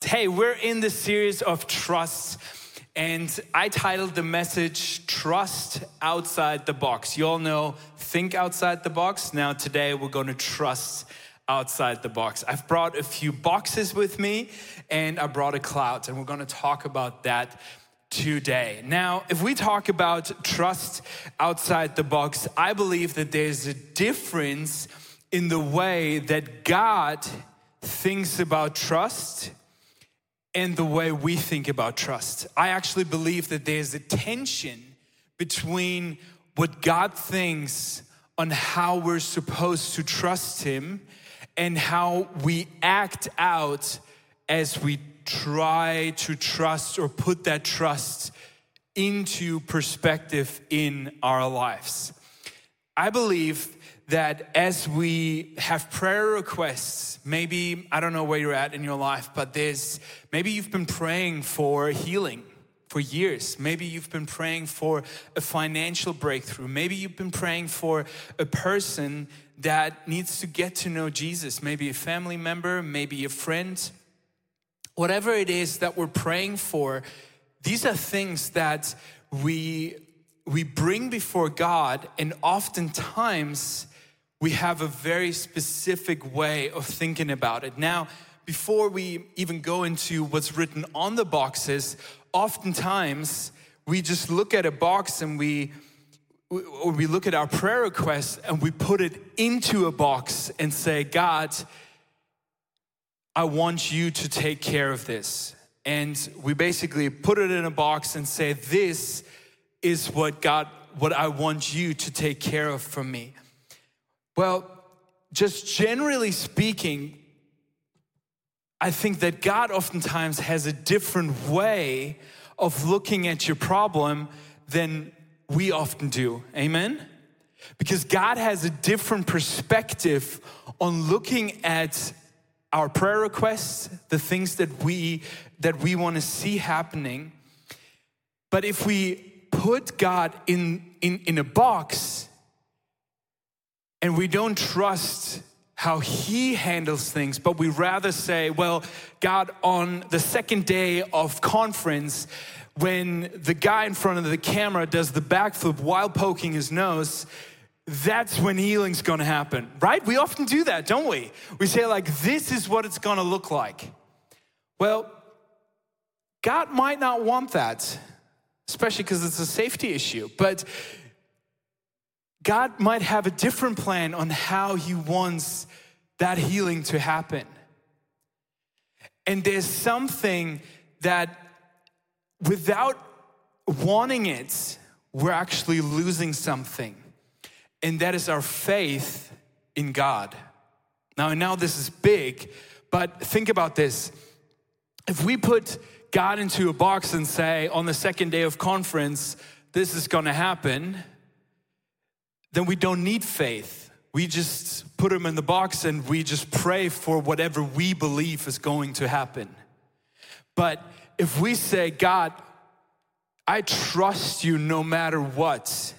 Hey, we're in the series of trust, and I titled the message Trust Outside the Box. You all know Think Outside the Box. Now, today we're going to trust outside the box. I've brought a few boxes with me, and I brought a cloud, and we're going to talk about that today. Now, if we talk about trust outside the box, I believe that there's a difference in the way that God thinks about trust and the way we think about trust. I actually believe that there's a tension between what God thinks on how we're supposed to trust Him and how we act out as we try to trust or put that trust into perspective in our lives. I believe that as we have prayer requests, maybe, I don't know where you're at in your life, but there's maybe you've been praying for healing for years. Maybe you've been praying for a financial breakthrough. Maybe you've been praying for a person that needs to get to know Jesus, maybe a family member, maybe a friend. Whatever it is that we're praying for, these are things that we we bring before God and oftentimes we have a very specific way of thinking about it. Now, before we even go into what's written on the boxes, oftentimes we just look at a box and we or we look at our prayer request and we put it into a box and say, God, I want you to take care of this. And we basically put it in a box and say, This is what God, what I want you to take care of for me. Well, just generally speaking, I think that God oftentimes has a different way of looking at your problem than we often do. Amen? Because God has a different perspective on looking at our prayer requests, the things that we that we want to see happening. But if we put God in, in, in a box, and we don't trust how he handles things, but we rather say, well, God, on the second day of conference, when the guy in front of the camera does the backflip while poking his nose, that's when healing's gonna happen, right? We often do that, don't we? We say, like, this is what it's gonna look like. Well, God might not want that, especially because it's a safety issue, but God might have a different plan on how He wants that healing to happen. And there's something that without wanting it, we're actually losing something. And that is our faith in God. Now, I know this is big, but think about this. If we put God into a box and say, on the second day of conference, this is gonna happen, then we don't need faith. We just put them in the box and we just pray for whatever we believe is going to happen. But if we say, God, I trust you no matter what,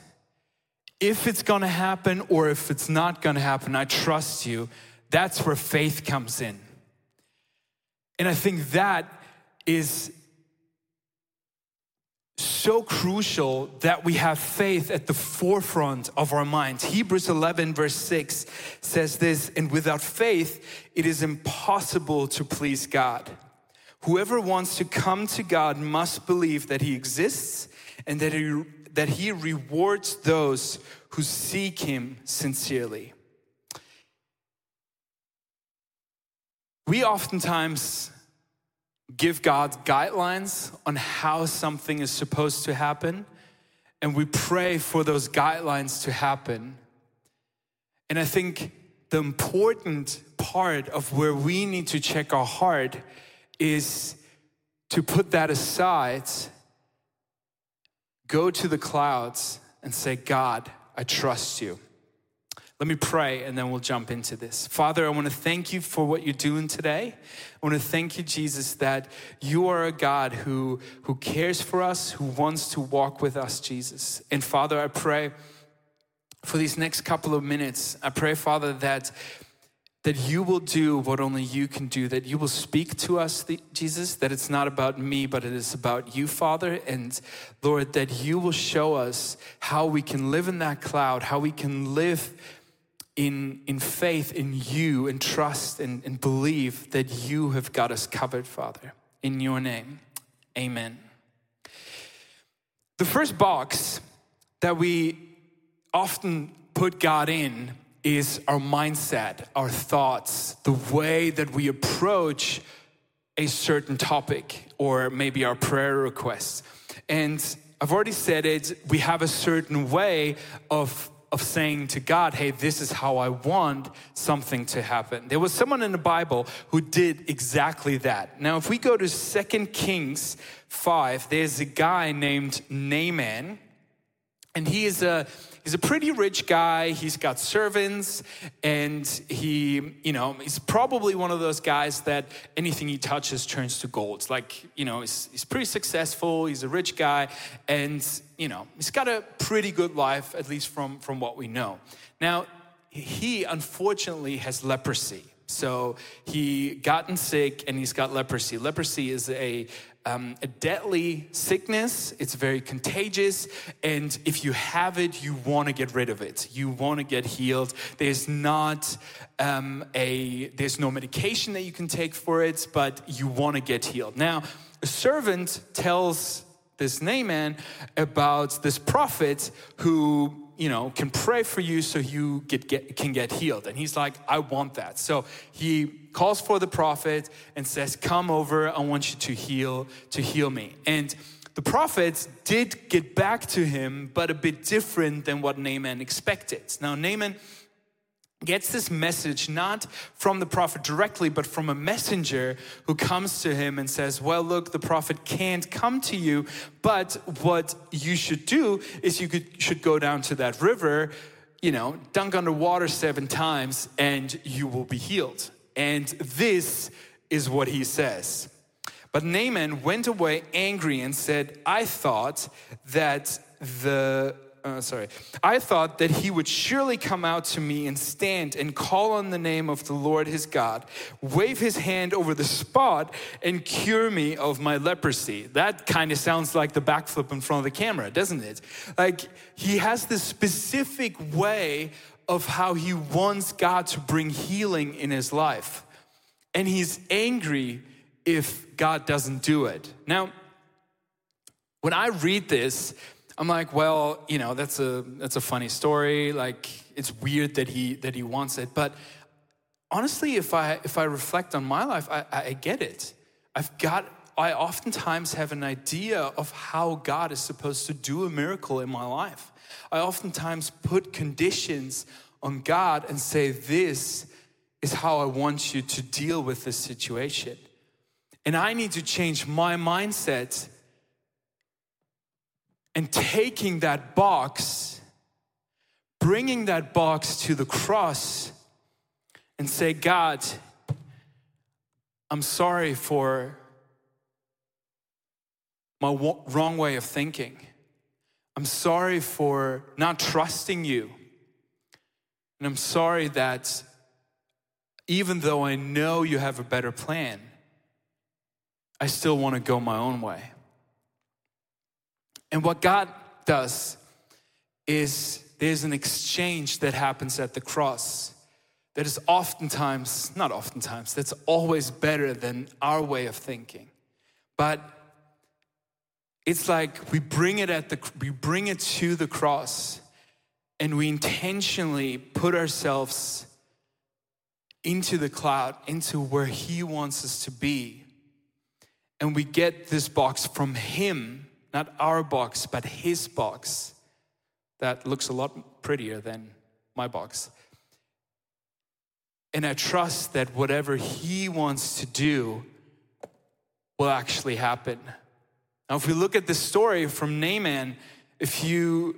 if it's gonna happen or if it's not gonna happen, I trust you, that's where faith comes in. And I think that is so crucial that we have faith at the forefront of our minds. Hebrews 11, verse 6 says this And without faith, it is impossible to please God. Whoever wants to come to God must believe that He exists and that He, that he rewards those who seek Him sincerely. We oftentimes give God guidelines on how something is supposed to happen, and we pray for those guidelines to happen. And I think the important part of where we need to check our heart is to put that aside, go to the clouds, and say, God, I trust you. Let me pray and then we'll jump into this. Father, I want to thank you for what you're doing today. I want to thank you, Jesus, that you are a God who, who cares for us, who wants to walk with us, Jesus. And Father, I pray for these next couple of minutes, I pray, Father, that that you will do what only you can do, that you will speak to us, Jesus, that it's not about me, but it is about you, Father. And Lord, that you will show us how we can live in that cloud, how we can live in, in faith in you and trust and, and believe that you have got us covered, Father. In your name, amen. The first box that we often put God in is our mindset, our thoughts, the way that we approach a certain topic or maybe our prayer requests. And I've already said it, we have a certain way of of saying to God, hey, this is how I want something to happen. There was someone in the Bible who did exactly that. Now, if we go to Second Kings 5, there's a guy named Naaman, and he is a he's a pretty rich guy. He's got servants, and he, you know, he's probably one of those guys that anything he touches turns to gold. like, you know, he's, he's pretty successful. He's a rich guy, and you know, he's got a pretty good life, at least from from what we know. Now, he unfortunately has leprosy. So he gotten sick and he's got leprosy. Leprosy is a um, a deadly sickness. It's very contagious. And if you have it, you want to get rid of it. You want to get healed. There's not um, a, there's no medication that you can take for it, but you want to get healed. Now, a servant tells this Naaman about this prophet who you know, can pray for you so you get, get, can get healed. And he's like, I want that. So he calls for the prophet and says, Come over, I want you to heal, to heal me. And the prophet did get back to him, but a bit different than what Naaman expected. Now, Naaman gets this message not from the prophet directly, but from a messenger who comes to him and says, Well, look, the prophet can't come to you, but what you should do is you could, should go down to that river, you know, dunk underwater seven times, and you will be healed. And this is what he says. But Naaman went away angry and said, I thought that the uh, sorry, I thought that he would surely come out to me and stand and call on the name of the Lord his God, wave his hand over the spot, and cure me of my leprosy. That kind of sounds like the backflip in front of the camera, doesn't it? Like he has this specific way of how he wants God to bring healing in his life. And he's angry if God doesn't do it. Now, when I read this, I'm like, well, you know, that's a that's a funny story. Like, it's weird that he that he wants it, but honestly, if I if I reflect on my life, I, I get it. I've got. I oftentimes have an idea of how God is supposed to do a miracle in my life. I oftentimes put conditions on God and say, This is how I want you to deal with this situation. And I need to change my mindset and taking that box, bringing that box to the cross, and say, God, I'm sorry for my wrong way of thinking. I'm sorry for not trusting you. And I'm sorry that even though I know you have a better plan, I still want to go my own way. And what God does is there's an exchange that happens at the cross that is oftentimes, not oftentimes, that's always better than our way of thinking. But it's like we bring it at the we bring it to the cross and we intentionally put ourselves into the cloud, into where he wants us to be. And we get this box from him not our box, but his box that looks a lot prettier than my box. And I trust that whatever he wants to do will actually happen. Now, if we look at the story from Naaman, a few,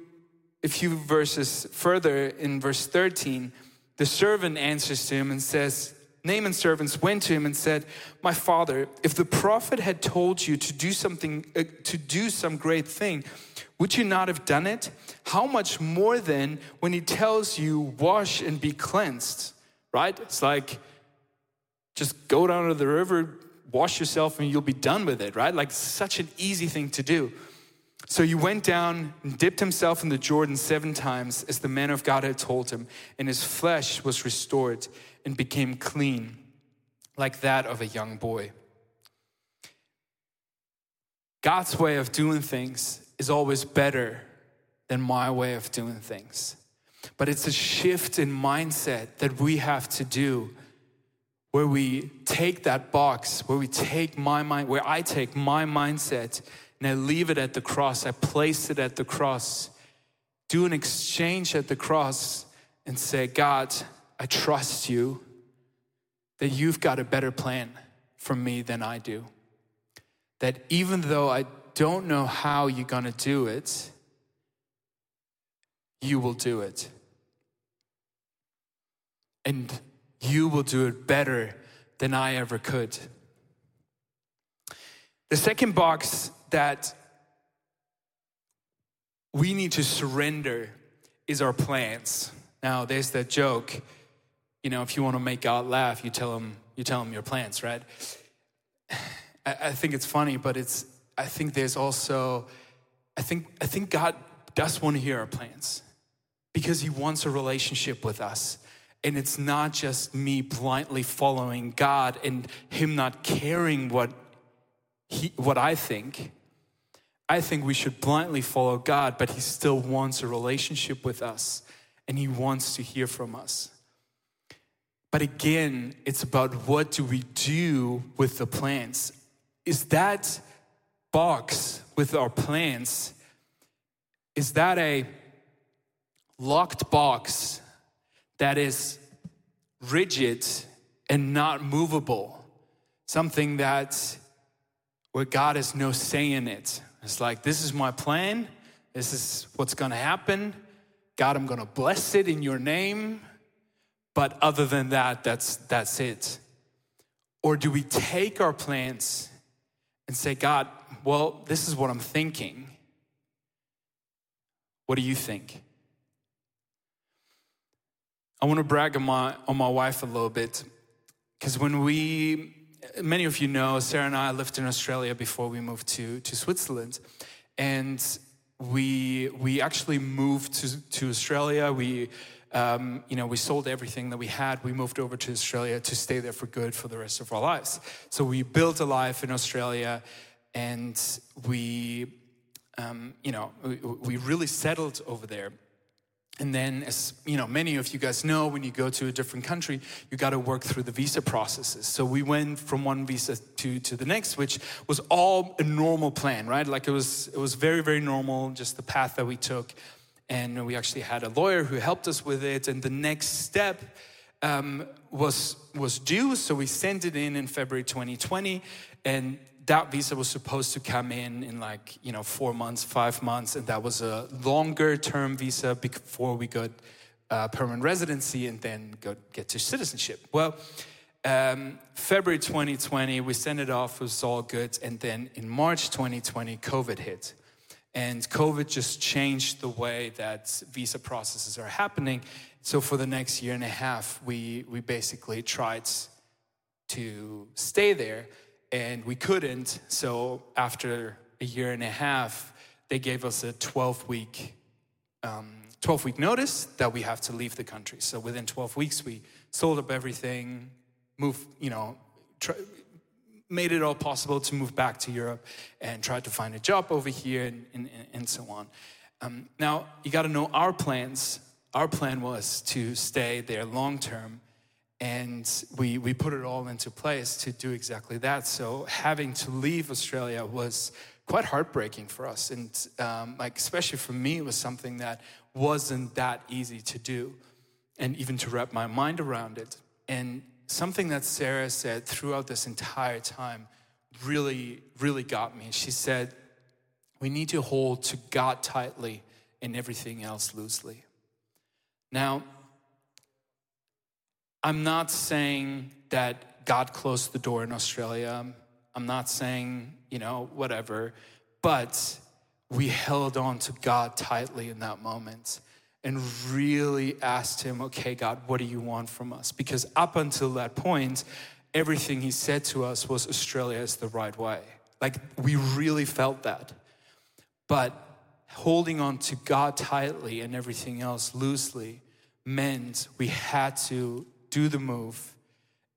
a few verses further in verse 13, the servant answers to him and says, Naaman's servants went to him and said, My father, if the prophet had told you to do something, uh, to do some great thing, would you not have done it? How much more then when he tells you, Wash and be cleansed? right? It's like, just go down to the river, wash yourself, and you'll be done with it, right? Like, such an easy thing to do. So he went down and dipped himself in the Jordan seven times, as the man of God had told him, and his flesh was restored and became clean, like that of a young boy. God's way of doing things is always better than my way of doing things. But it's a shift in mindset that we have to do where we take that box, where we take my mind, where I take my mindset and I leave it at the cross, I place it at the cross, do an exchange at the cross, and say, God, I trust you that you've got a better plan for me than I do. That even though I don't know how you're gonna do it, you will do it. And you will do it better than I ever could. The second box that we need to surrender is our plans. Now, there's that joke, you know, if you want to make God laugh, you tell him, you tell him your plans, right? I, think it's funny, but it's, I think there's also, I think, I think God does want to hear our plans because he wants a relationship with us. And it's not just me blindly following God and Him not caring what, he, what I think. I think we should blindly follow God, but He still wants a relationship with us and He wants to hear from us. But again, it's about what do we do with the plans? Is that box with our plans, is that a locked box that is rigid and not movable. Something that where God has no say in it. It's like, this is my plan. This is what's to happen. God, I'm to bless it in your name. But other than that, that's, that's it. Or do we take our plans and say, God, well, this is what I'm thinking. What do you think? I want to brag on my, on my wife a little bit. Because when we, many of you know, Sarah and I lived in Australia before we moved to, to Switzerland. And we, we actually moved to, to Australia. We, um, you know, we sold everything that we had. We moved over to Australia to stay there for good for the rest of our lives. So we built a life in Australia and we, um, you know, we, we really settled over there. And then, as you know, many of you guys know, when you go to a different country, you got to work through the visa processes. So we went from one visa to, to the next, which was all a normal plan, right? Like it was, it was very, very normal, just the path that we took. And we actually had a lawyer who helped us with it. And the next step um, was was due, so we sent it in in February 2020, and that visa was supposed to come in in like you know four months five months and that was a longer term visa before we got uh, permanent residency and then get to citizenship. Well um, february 2020 we sent it off it was all good and then in march 2020 covid hit. And covid just changed the way that visa processes are happening. So for the next year and a half we we basically tried to stay there and we couldn't. So after a year and a half, they gave us a 12 week, um, 12 week notice that we have to leave the country. So within 12 weeks, we sold up everything, moved, you know, try, made it all possible to move back to Europe and tried to find a job over here and, and, and so on. Um, now, you got to know our plans. Our plan was to stay there long term and we, we put it all into place to do exactly that. So having to leave Australia was quite heartbreaking for us. And um, like, especially for me, it was something that wasn't that easy to do and even to wrap my mind around it. And something that Sarah said throughout this entire time really, really got me. She said, we need to hold to God tightly and everything else loosely. Now, I'm not saying that God closed the door in Australia. I'm not saying, you know, whatever, but we held on to God tightly in that moment. and really asked him, okay, God, what do you want from us? Because up until that point, everything he said to us was Australia is the right way. Like we really felt that. But holding on to God tightly and everything else loosely meant we had to do the move.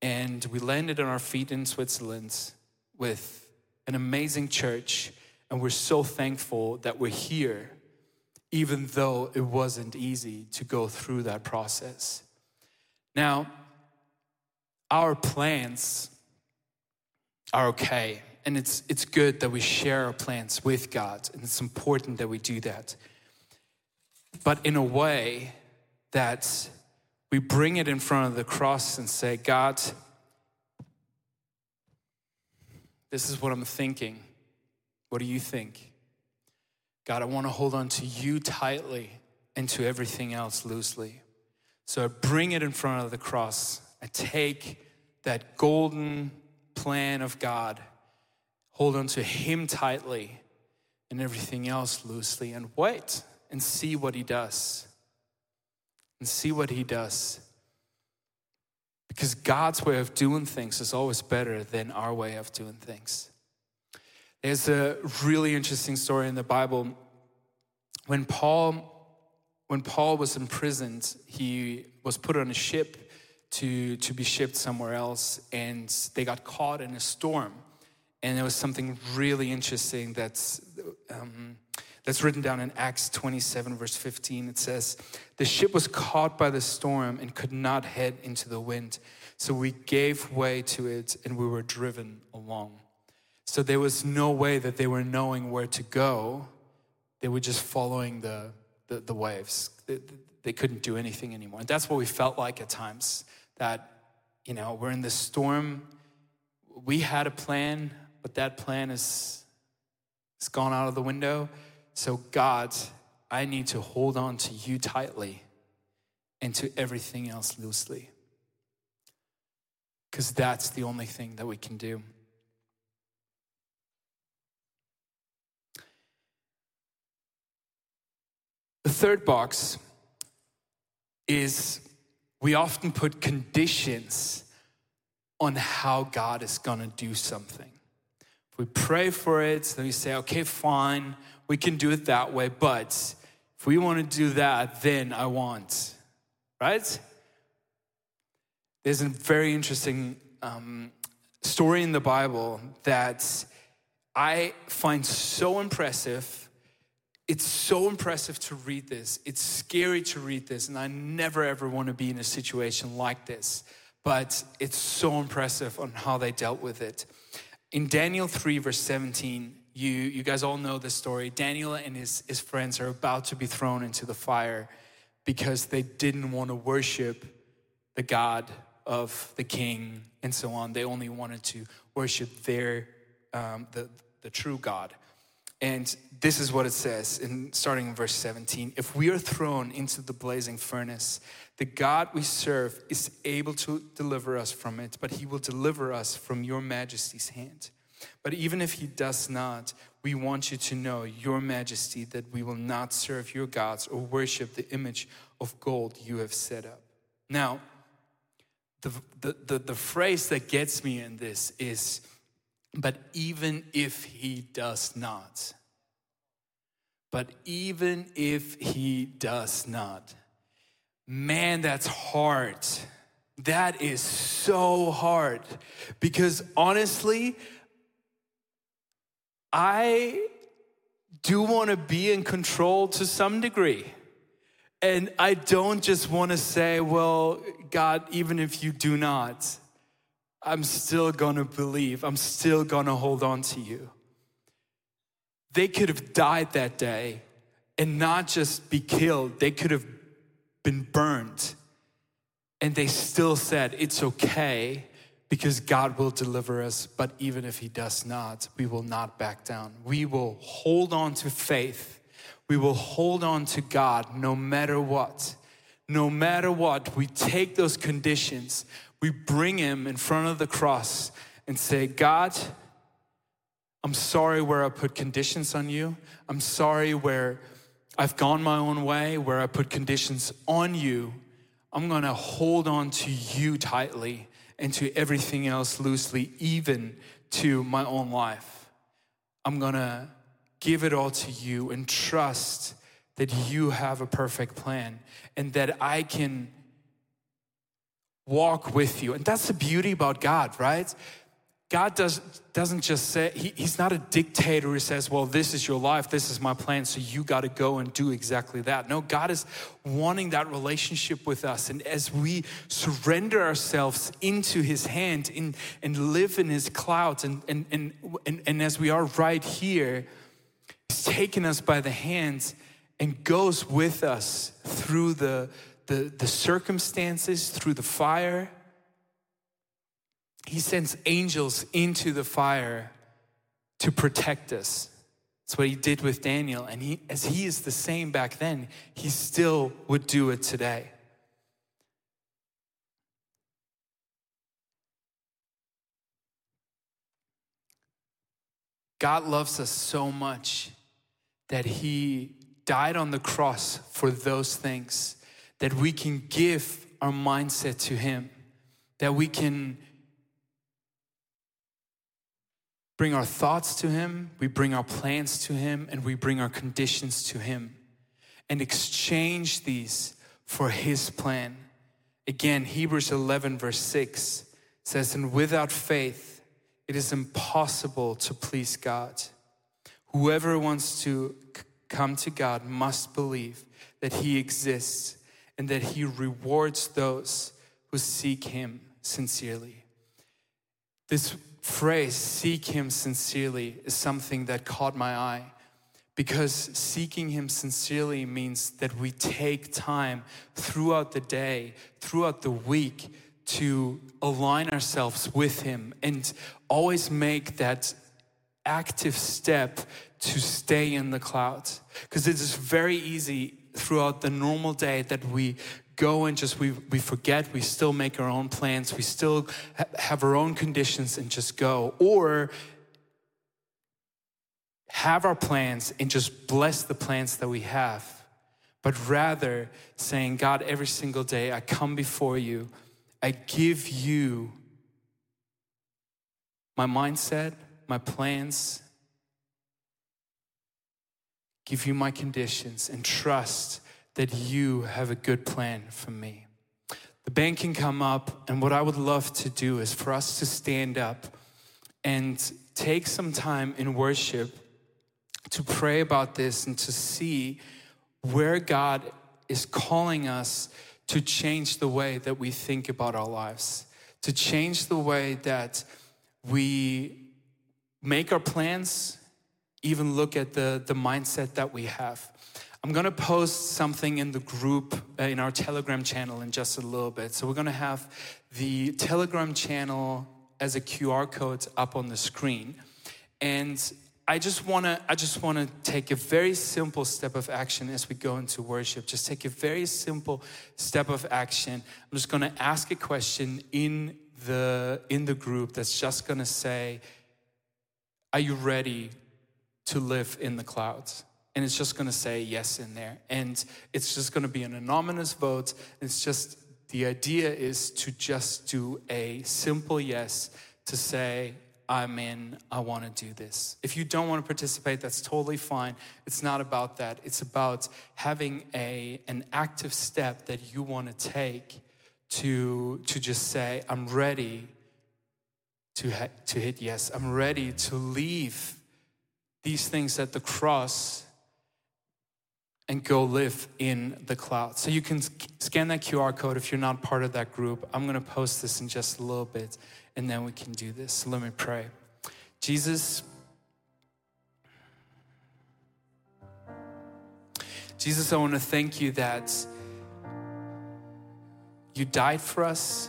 And we landed on our feet in Switzerland with an amazing church. And we're so thankful that we're here even though it wasn't easy to go through that process. Now, our plans are okay, and it's, it's good that we share our plans with God, and it's important that we do that. But in a way that we bring it in front of the cross and say, God, this is what I'm thinking. What do you think? God, I want to hold on to you tightly and to everything else loosely. So I bring it in front of the cross. I take that golden plan of God, hold on to Him tightly and everything else loosely, and wait and see what He does. And see what He does. Because God's way of doing things is always better than our way of doing things. There's a really interesting story in the Bible. When Paul, when Paul was imprisoned, he was put on a ship to, to be shipped somewhere else, and they got caught in a storm. And there was something really interesting that's, um, that's written down in Acts 27, verse 15. It says, The ship was caught by the storm and could not head into the wind. So we gave way to it and we were driven along. So there was no way that they were knowing where to go. They were just following the, the, the waves. They, they couldn't do anything anymore. And that's what we felt like at times that, you know, we're in this storm. We had a plan, but that plan is, is gone out of the window. So, God, I need to hold on to you tightly and to everything else loosely. Because that's the only thing that we can do. The third box is we often put conditions on how God is going to do something. If we pray for it, then we say, okay, fine, we can do it that way, but if we want to do that, then I want, right? There's a very interesting um, story in the Bible that I find so impressive it's so impressive to read this. It's scary to read this, and I never ever want to be in a situation like this. But it's so impressive on how they dealt with it. In Daniel 3, verse 17, you, you guys all know the story. Daniel and his, his friends are about to be thrown into the fire because they didn't want to worship the God of the king and so on. They only wanted to worship their, um, the, the true God. And this is what it says in starting in verse 17. If we are thrown into the blazing furnace, the God we serve is able to deliver us from it, but he will deliver us from your majesty's hand. But even if he does not, we want you to know, your majesty, that we will not serve your gods or worship the image of gold you have set up. Now, the, the, the, the phrase that gets me in this is, but even if he does not, but even if he does not, man, that's hard. That is so hard because honestly, I do want to be in control to some degree. And I don't just want to say, well, God, even if you do not, I'm still gonna believe, I'm still gonna hold on to you. They could have died that day and not just be killed, they could have been burned. And they still said, It's okay because God will deliver us, but even if He does not, we will not back down. We will hold on to faith. We will hold on to God no matter what. No matter what, we take those conditions, we bring him in front of the cross and say, God, I'm sorry where I put conditions on you. I'm sorry where I've gone my own way, where I put conditions on you, I'm gonna hold on to you tightly and to everything else loosely, even to my own life. I'm gonna give it all to you and trust that you have a perfect plan and that I can walk with you. And that's the beauty about God, right? God does, doesn't just say, he, He's not a dictator who says, Well, this is your life, this is my plan, so you got to go and do exactly that. No, God is wanting that relationship with us. And as we surrender ourselves into His hand in, and live in His clouds, and, and, and, and, and as we are right here, He's taken us by the hands and goes with us through the, the, the circumstances, through the fire he sends angels into the fire to protect us. That's what he did with Daniel. And he, as he is the same back then, he still would do it today. God loves us so much that he died on the cross for those things, that we can give our mindset to him, that we can bring our thoughts to Him, we bring our plans to Him, and we bring our conditions to Him and exchange these for His plan. Again, Hebrews 11, verse 6 says, And without faith, it is impossible to please God. Whoever wants to come to God must believe that He exists and that He rewards those who seek Him sincerely. This phrase, seek Him sincerely, is something that caught my eye because seeking Him sincerely means that we take time throughout the day, throughout the week, to align ourselves with Him and always make that active step to stay in the clouds. Because it is very easy throughout the normal day that we go and just we, we forget we still make our own plans we still ha- have our own conditions and just go. Or have our plans and just bless the plans that we have but rather saying god every single day i come before you i give you my mindset my plans give you my conditions and trust that you have a good plan for me. The band can come up, and what I would love to do is for us to stand up and take some time in worship to pray about this and to see where God is calling us to change the way that we think about our lives, to change the way that we make our plans, even look at the, the mindset that we have. I'm gonna post something in the group, uh, in our Telegram channel in just a little bit. So we're gonna have the Telegram channel as a QR code up on the screen. And I just wanna, I just wanna take a very simple step of action as we go into worship. Just take a very simple step of action. I'm just gonna ask a question in the in the group that's just gonna say, Are you ready to live in the clouds? And it's just going to say yes in there. And it's just going to be an anonymous vote. It's just the idea is to just do a simple yes to say, I'm in, I want to do this. If you don't want to participate, that's totally fine. It's not about that. It's about having a, an active step that you want to take to, to just say, I'm ready to, ha- to hit yes. I'm ready to leave these things at the cross and go live in the cloud. So you can scan that QR code if you're not part of that group. I'm going to post this in just a little bit and then we can do this. So let me pray. Jesus, Jesus, I want to thank you that you died for us,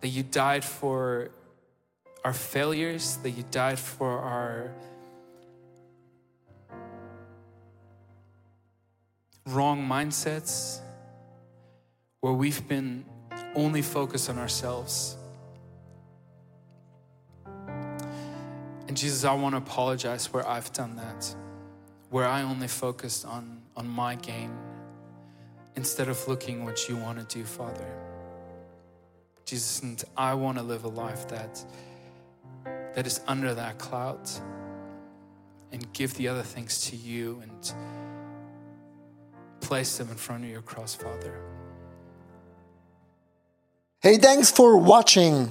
that you died for our failures, that you died for our wrong mindsets where we've been only focused on ourselves. And Jesus, I want to apologize where I've done that, where I only focused on, on my gain instead of looking what you want to do, Father. Jesus, and I want to live a life that, that is under that cloud and give the other things to you and place them in front of your cross, Father. Hey, thanks for watching.